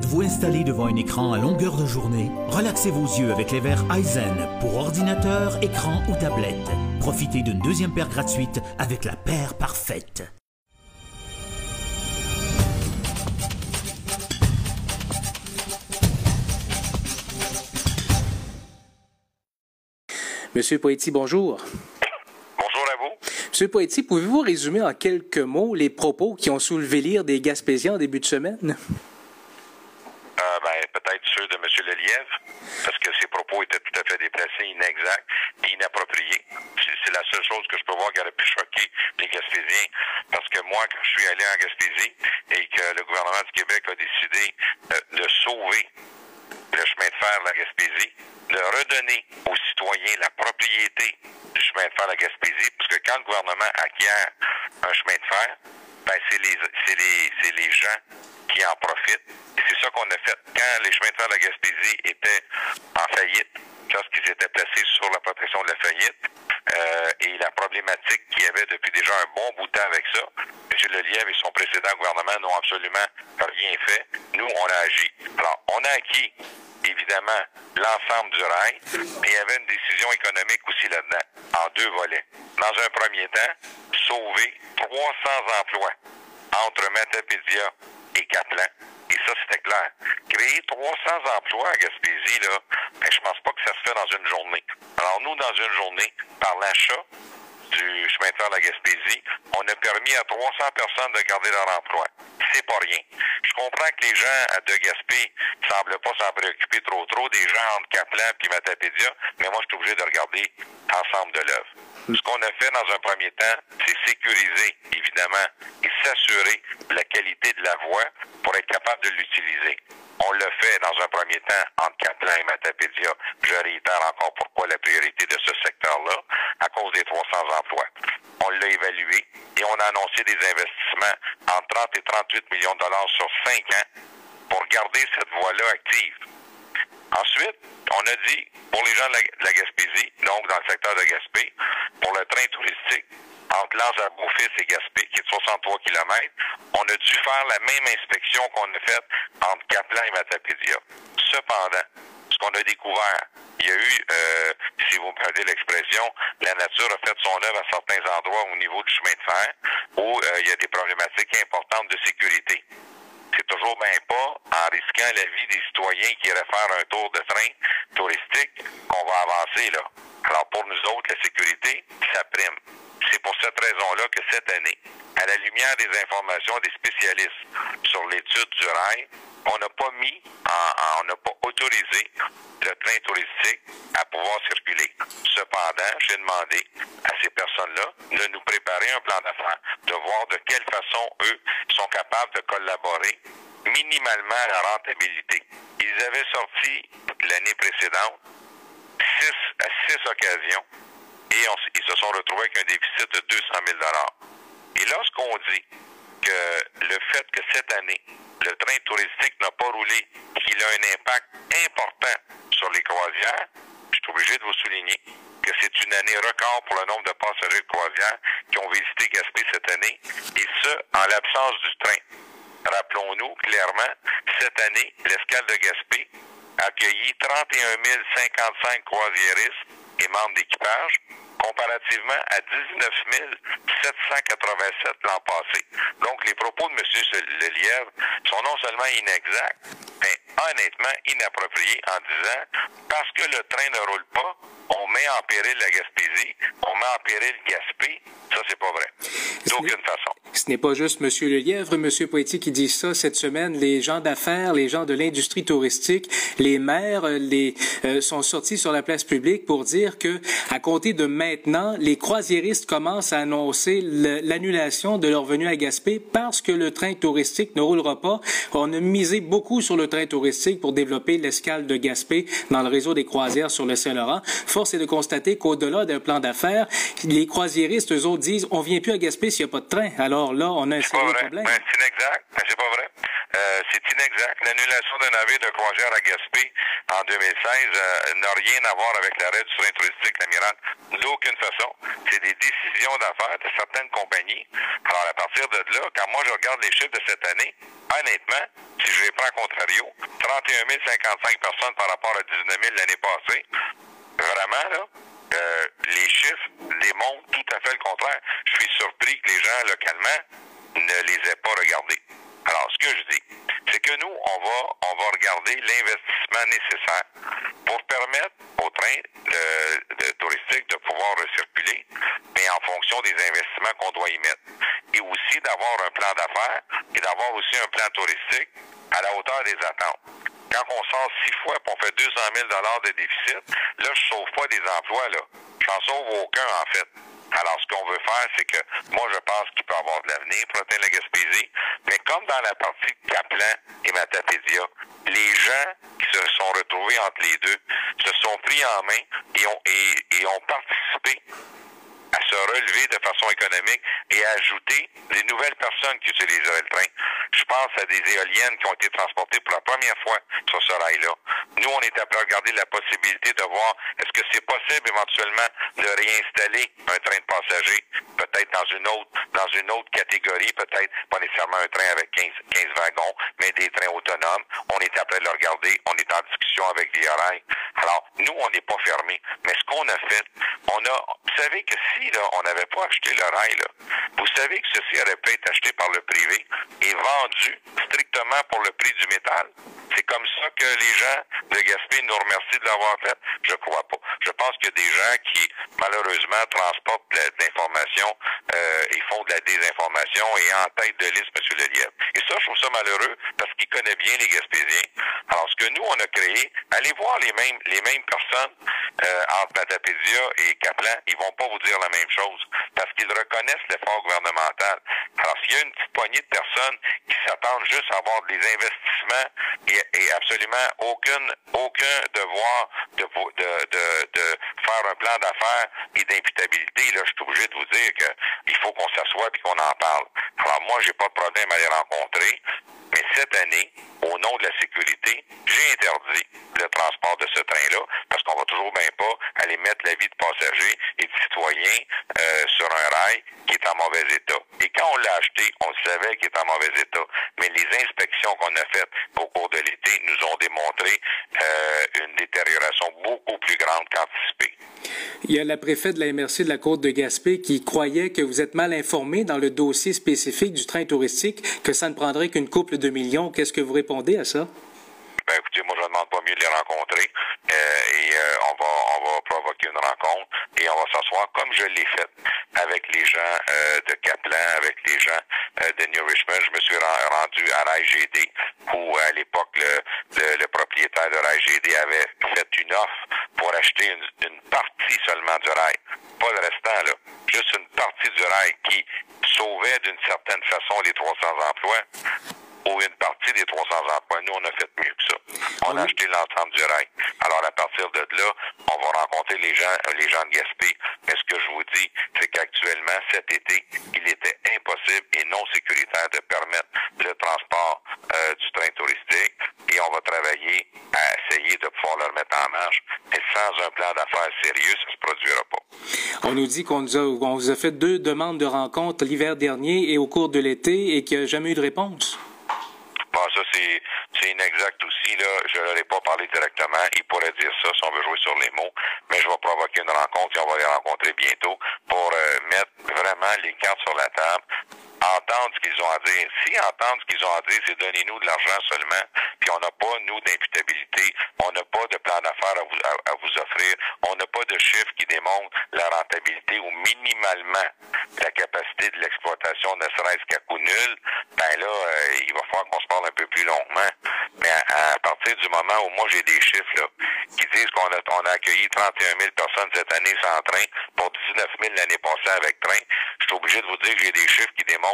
Êtes-vous installé devant un écran à longueur de journée? Relaxez vos yeux avec les verres Eisen pour ordinateur, écran ou tablette. Profitez d'une deuxième paire gratuite avec la paire parfaite. Monsieur Poetti, bonjour. Bonjour à vous. Monsieur Poetti, pouvez-vous résumer en quelques mots les propos qui ont soulevé l'ire des Gaspésiens en début de semaine? Euh, ben, peut-être ceux de M. Lelièvre, parce que ses propos étaient tout à fait déplacés, inexacts et inappropriés. C'est c'est la seule chose que je peux voir qui aurait pu choquer les Gaspésiens. Parce que moi, quand je suis allé en Gaspésie et que le gouvernement du Québec a décidé euh, de sauver le chemin de fer de la Gaspésie, de redonner aux citoyens la propriété du chemin de fer de la Gaspésie, parce que quand le gouvernement acquiert un chemin de fer, ben c'est les les les gens qui en profitent. C'est ça qu'on a fait. Quand les chemins de fer de la Gaspésie étaient en faillite, lorsqu'ils étaient placés sur la protection de la faillite, problématique qu'il y avait depuis déjà un bon bout de temps avec ça, M. Lelièvre et son précédent gouvernement n'ont absolument rien fait. Nous, on a agi. Alors, on a acquis évidemment l'ensemble du rail, mais il y avait une décision économique aussi là-dedans, en deux volets. Dans un premier temps, sauver 300 emplois entre Matapédia et Caplan. Et ça, c'était clair. Créer 300 emplois à Gaspésie, là, ben, je pense pas que ça se fait dans une journée. Alors, nous, dans une journée, par l'achat du chemin de fer de la Gaspésie, on a permis à 300 personnes de garder leur emploi. C'est pas rien. Je comprends que les gens de Gaspé semblent pas s'en préoccuper trop trop, des gens entre Caplan et Matapédia, mais moi, je suis obligé de regarder l'ensemble de l'œuvre. Ce qu'on a fait dans un premier temps, c'est sécuriser, évidemment, et s'assurer de la qualité de la voie pour être capable de l'utiliser. On l'a fait dans un premier temps entre Caplan et Matapédia. Je réitère encore pourquoi la priorité de ce secteur-là, à cause des 300 emplois. On l'a évalué et on a annoncé des investissements entre 30 et 38 millions de dollars sur 5 ans pour garder cette voie-là active. Ensuite, on a dit, pour les gens de la, Gaspésie, donc dans le secteur de Gaspé, pour le train touristique, entre Lens à Beaufils et Gaspé, qui est de 63 km, on a dû faire la même inspection qu'on a faite entre Caplan et Matapédia. Cependant, ce qu'on a découvert, il y a eu, euh, si vous me l'expression, la nature a fait son œuvre à certains endroits au niveau du chemin de fer où euh, il y a des problématiques importantes de sécurité c'est toujours bien pas en risquant la vie des citoyens qui iraient faire un tour de train touristique qu'on va avancer là. Alors pour nous autres, la sécurité, ça prime. C'est pour cette raison-là que cette année, à la lumière des informations des spécialistes sur l'étude du rail, on n'a pas mis, on n'a pas autorisé le train touristique à pouvoir circuler. Cependant, j'ai demandé à ces personnes-là de nous préparer un plan d'affaires, de voir de quelle façon eux sont capables de collaborer minimalement à la rentabilité. Ils avaient sorti l'année précédente six à six occasions et ils se sont retrouvés avec un déficit de 200 000 Et lorsqu'on dit que le fait que cette année, le train touristique n'a pas roulé, qu'il a un impact important sur les croisières, je suis obligé de vous souligner que c'est une année record pour le nombre de passagers de croisière qui ont visité Gaspé cette année, et ce, en l'absence du train. Rappelons-nous clairement, cette année, l'escale de Gaspé a accueilli 31 055 croisiéristes et membres d'équipage, comparativement à 19 787 l'an passé. Donc, les propos de M. Lelièvre sont non seulement inexacts, mais honnêtement inappropriés en disant parce que le train ne roule pas, met en péril la Gaspésie, on met en péril Gaspé. Ça, c'est pas vrai. D'aucune façon. Ce n'est pas juste M. Lelièvre, M. Poetti qui dit ça cette semaine. Les gens d'affaires, les gens de l'industrie touristique, les maires, euh, les, euh, sont sortis sur la place publique pour dire que, à compter de maintenant, les croisiéristes commencent à annoncer l'annulation de leur venue à Gaspé parce que le train touristique ne roulera pas. On a misé beaucoup sur le train touristique pour développer l'escale de Gaspé dans le réseau des croisières sur le Saint-Laurent. Force est de constater qu'au-delà d'un plan d'affaires, les croisiéristes, eux autres, disent on vient plus à Gaspé s'il n'y a pas de train. Alors là, on a un sérieux problème. Ben, c'est inexact. Ben, c'est pas vrai. Euh, c'est inexact. L'annulation l'annulation d'un navire de croisière à Gaspé en 2016 euh, n'a rien à voir avec l'arrêt du train touristique, l'amiral. D'aucune façon. C'est des décisions d'affaires de certaines compagnies. Alors, à partir de là, quand moi je regarde les chiffres de cette année, honnêtement, si je les prends contrario, 31 055 personnes par rapport à 19 000 l'année passée, vraiment, là, euh, les chiffres démontrent tout à fait le contraire. Je suis surpris que les gens, localement, ne les aient pas regardés. Alors, ce que je dis, c'est que nous, on va, on va regarder l'investissement nécessaire pour permettre au train de, touristique de pouvoir recirculer, mais en fonction des investissements qu'on doit y mettre. Et aussi d'avoir un plan d'affaires et d'avoir aussi un plan touristique à la hauteur des attentes. Quand on sort six fois et on fait 200 000 de déficit, là, je sauve pas des emplois, là. J'en sauve aucun, en fait. Alors, ce qu'on veut faire, c'est que moi, je pense qu'il peut avoir de l'avenir pour atteindre. Mais comme dans la partie Kaplan et Matapédia, les gens qui se sont retrouvés entre les deux se sont pris en main et ont, et ont participé se relever de façon économique et ajouter des nouvelles personnes qui utiliseraient le train. Je pense à des éoliennes qui ont été transportées pour la première fois sur ce rail-là. Nous, on est à regarder la possibilité de voir est-ce que c'est possible éventuellement de réinstaller un train de passagers, peut-être dans une autre dans une autre catégorie, peut-être pas nécessairement un train avec 15, 15 wagons, mais des trains autonomes. On est à le regarder. On est en discussion avec rails. Alors, nous, on n'est pas fermé. Mais ce qu'on a fait, on a, vous savez que si là, on n'avait pas acheté le rail, là, vous savez que ceci aurait pu être acheté par le privé et vendu strictement pour le prix du métal. C'est comme ça que les gens de Gaspé nous remercient de l'avoir fait. Je crois pas. Je pense qu'il y a des gens qui, malheureusement, transportent de l'information euh, et font de la désinformation et en tête de liste M. Lelièvre. Et ça, je trouve ça malheureux parce qu'il connaît bien les Gaspésiens. Alors, ce que nous, on a créé, allez voir les mêmes, les mêmes personnes euh, entre Matapédia et Kaplan, ils vont pas vous dire la même chose parce qu'ils reconnaissent l'effort gouvernemental. Alors, s'il y a une petite poignée de personnes qui s'attendent juste à avoir des investissements et, absolument aucune, aucun devoir de, de, de, de faire un plan d'affaires et d'imputabilité, là, je suis obligé de vous dire qu'il faut qu'on s'assoie et qu'on en parle. Alors, moi, j'ai pas de problème à les rencontrer, mais cette année, au nom de la sécurité, j'ai interdit le transport de ce train-là parce qu'on va toujours bien pas aller mettre la vie de passagers et de citoyens euh, sur un rail qui est en mauvais état. Et quand on l'a acheté, on savait qu'il est en mauvais état. Mais les inspections qu'on a faites au cours de l'été nous ont démontré euh, une détérioration beaucoup plus grande qu'anticipée. Il y a la préfète de la MRC de la Côte de Gaspé qui croyait que vous êtes mal informé dans le dossier spécifique du train touristique, que ça ne prendrait qu'une couple de millions. Qu'est-ce que vous répondez à ça? Ben, écoutez, moi, je ne demande pas mieux de les rencontrer. Euh, et euh, on, va, une rencontre et on va s'asseoir comme je l'ai fait avec les gens euh, de Kaplan, avec les gens de New Richmond. Je me suis rendu à RAIGD où, à l'époque, le, propriétaire de RAIGD avait fait une offre pour acheter une, une partie seulement du rail. Pas le restant, là. Juste une partie du rail qui sauvait d'une certaine façon les 300 emplois ou une partie des 300 emplois. Nous, on a fait mieux que ça. On a acheté l'ensemble du rail. Alors, à partir de là, on va rencontrer les gens, les gens de Gaspé. Mais ce que je vous dis, c'est qu'actuellement, cet été, il était impossible et non sécuritaire de permettre le transport euh, du train touristique. Et on va travailler à essayer de pouvoir le remettre en marche. Mais sans un plan d'affaires sérieux, ça ne se produira pas. On nous dit qu'on vous a fait deux demandes de rencontre l'hiver dernier et au cours de l'été et qu'il n'y a jamais eu de réponse. Bon, ça, c'est, c'est inexact aussi. Là. Je ne leur ai pas parlé directement. Ils pourraient dire ça si on veut jouer sur les mots. Mais je vais provoquer une rencontre et on va les rencontrer bientôt pour euh, mettre vraiment les cartes sur la table entendre ce qu'ils ont à dire. Si entendre ce qu'ils ont à dire, c'est donnez-nous de l'argent seulement, puis on n'a pas, nous, d'imputabilité, on n'a pas de plan d'affaires à vous, à, vous offrir, on n'a pas de chiffres qui démontrent la rentabilité ou minimalement la capacité de l'exploitation, ne serait-ce qu'à coût nul, ben là, euh, il va falloir qu'on se parle un peu plus longuement. Mais à, partir du moment où moi j'ai des chiffres là, qui disent qu'on a, on a accueilli 31 000 personnes cette année sans train pour 19 000 l'année passée avec train, je suis obligé de vous dire que j'ai des chiffres qui démontrent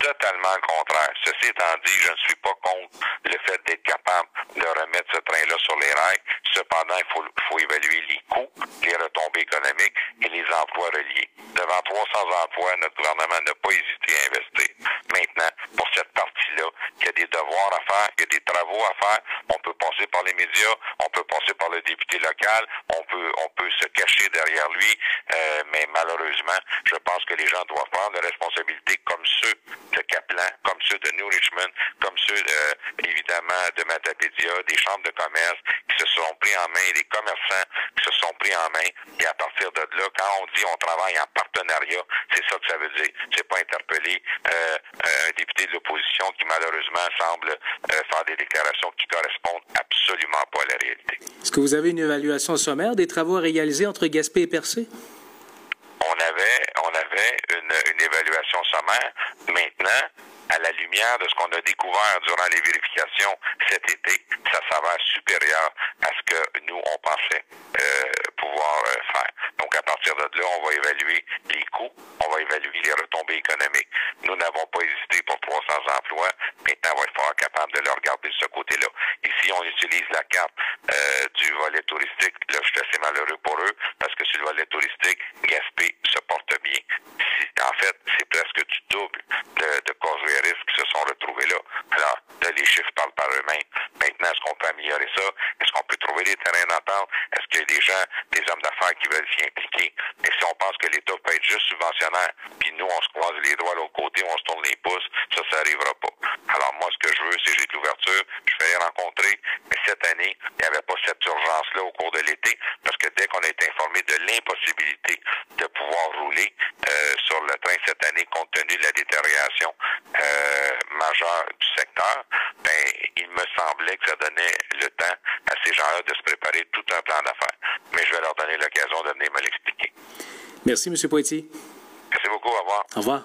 totalement le contraire. Ceci étant dit, je ne suis pas contre le fait d'être capable de remettre ce train-là sur les rails. Cependant, il faut, faut, évaluer les coûts, les retombées économiques et les emplois reliés. Devant 300 emplois, notre gouvernement n'a pas hésité à investir. Maintenant, pour cette partie-là, il y a des devoirs à faire, il y a des travaux à faire. On peut passer par les médias, on peut passer par le député local, on peut, on peut se cacher derrière lui, euh, mais malheureusement, je pense que les gens doivent prendre des responsabilités comme ceux de Kaplan, comme ceux de New Richmond, comme ceux, euh, évidemment, de Matapédia, des chambres de commerce qui se sont pris en main, des commerçants qui se sont pris en main. Et à partir de là, quand on dit on travaille en partenariat, c'est ça que ça veut dire. C'est pas interpeller euh, un député de l'opposition qui malheureusement semble faire des déclarations qui correspondent absolument pas à la réalité. Est-ce que vous avez une évaluation sommaire des travaux réalisés entre Gaspé On avait, on avait une, une évaluation sommaire. Maintenant, à la lumière de ce qu'on a découvert durant les vérifications cet été, ça s'avère supérieur à ce que nous, on pensait euh, pouvoir euh, faire. Donc, à partir de là, on va évaluer les coûts, on va évaluer les retombées économiques. Nous n'avons pas hésité pour 300 emplois. Maintenant, on va être capable de le regarder de ce côté-là. Ici, on utilise la carte euh, du volet touristique. Là, je suis assez malheureux pour eux parce que sur le volet touristique, Gaspé se porte bien. En fait, c'est presque du double de, de causerie risques qui se sont retrouvés là. Alors, là, les chiffres parlent par eux-mêmes. Maintenant, est-ce qu'on peut améliorer ça? Est-ce qu'on peut trouver des terrains d'entente? Est-ce qu'il y a des gens, des hommes d'affaires qui veulent s'y impliquer? Mais si on pense que l'État peut être juste subventionnaire, puis nous, on se croise les doigts de l'autre côté, on se tourne les pouces, ça, ça n'arrivera pas. Alors, moi, ce que je veux, c'est j'ai de l'ouverture, je vais les rencontrer, mais cette année, il n'y avait pas cette urgence-là au cours de l'été, parce que dès qu'on a été informé de l'impossibilité de pouvoir rouler euh, sur le train cette année, compte tenu de la détérioration euh, majeure du secteur, ben, il me semblait que ça donnait le temps à ces gens-là de se préparer tout un plan d'affaires. Mais je vais leur donner l'occasion de venir me l'expliquer. Merci, M. Poitier. Merci beaucoup. Au revoir. Au revoir.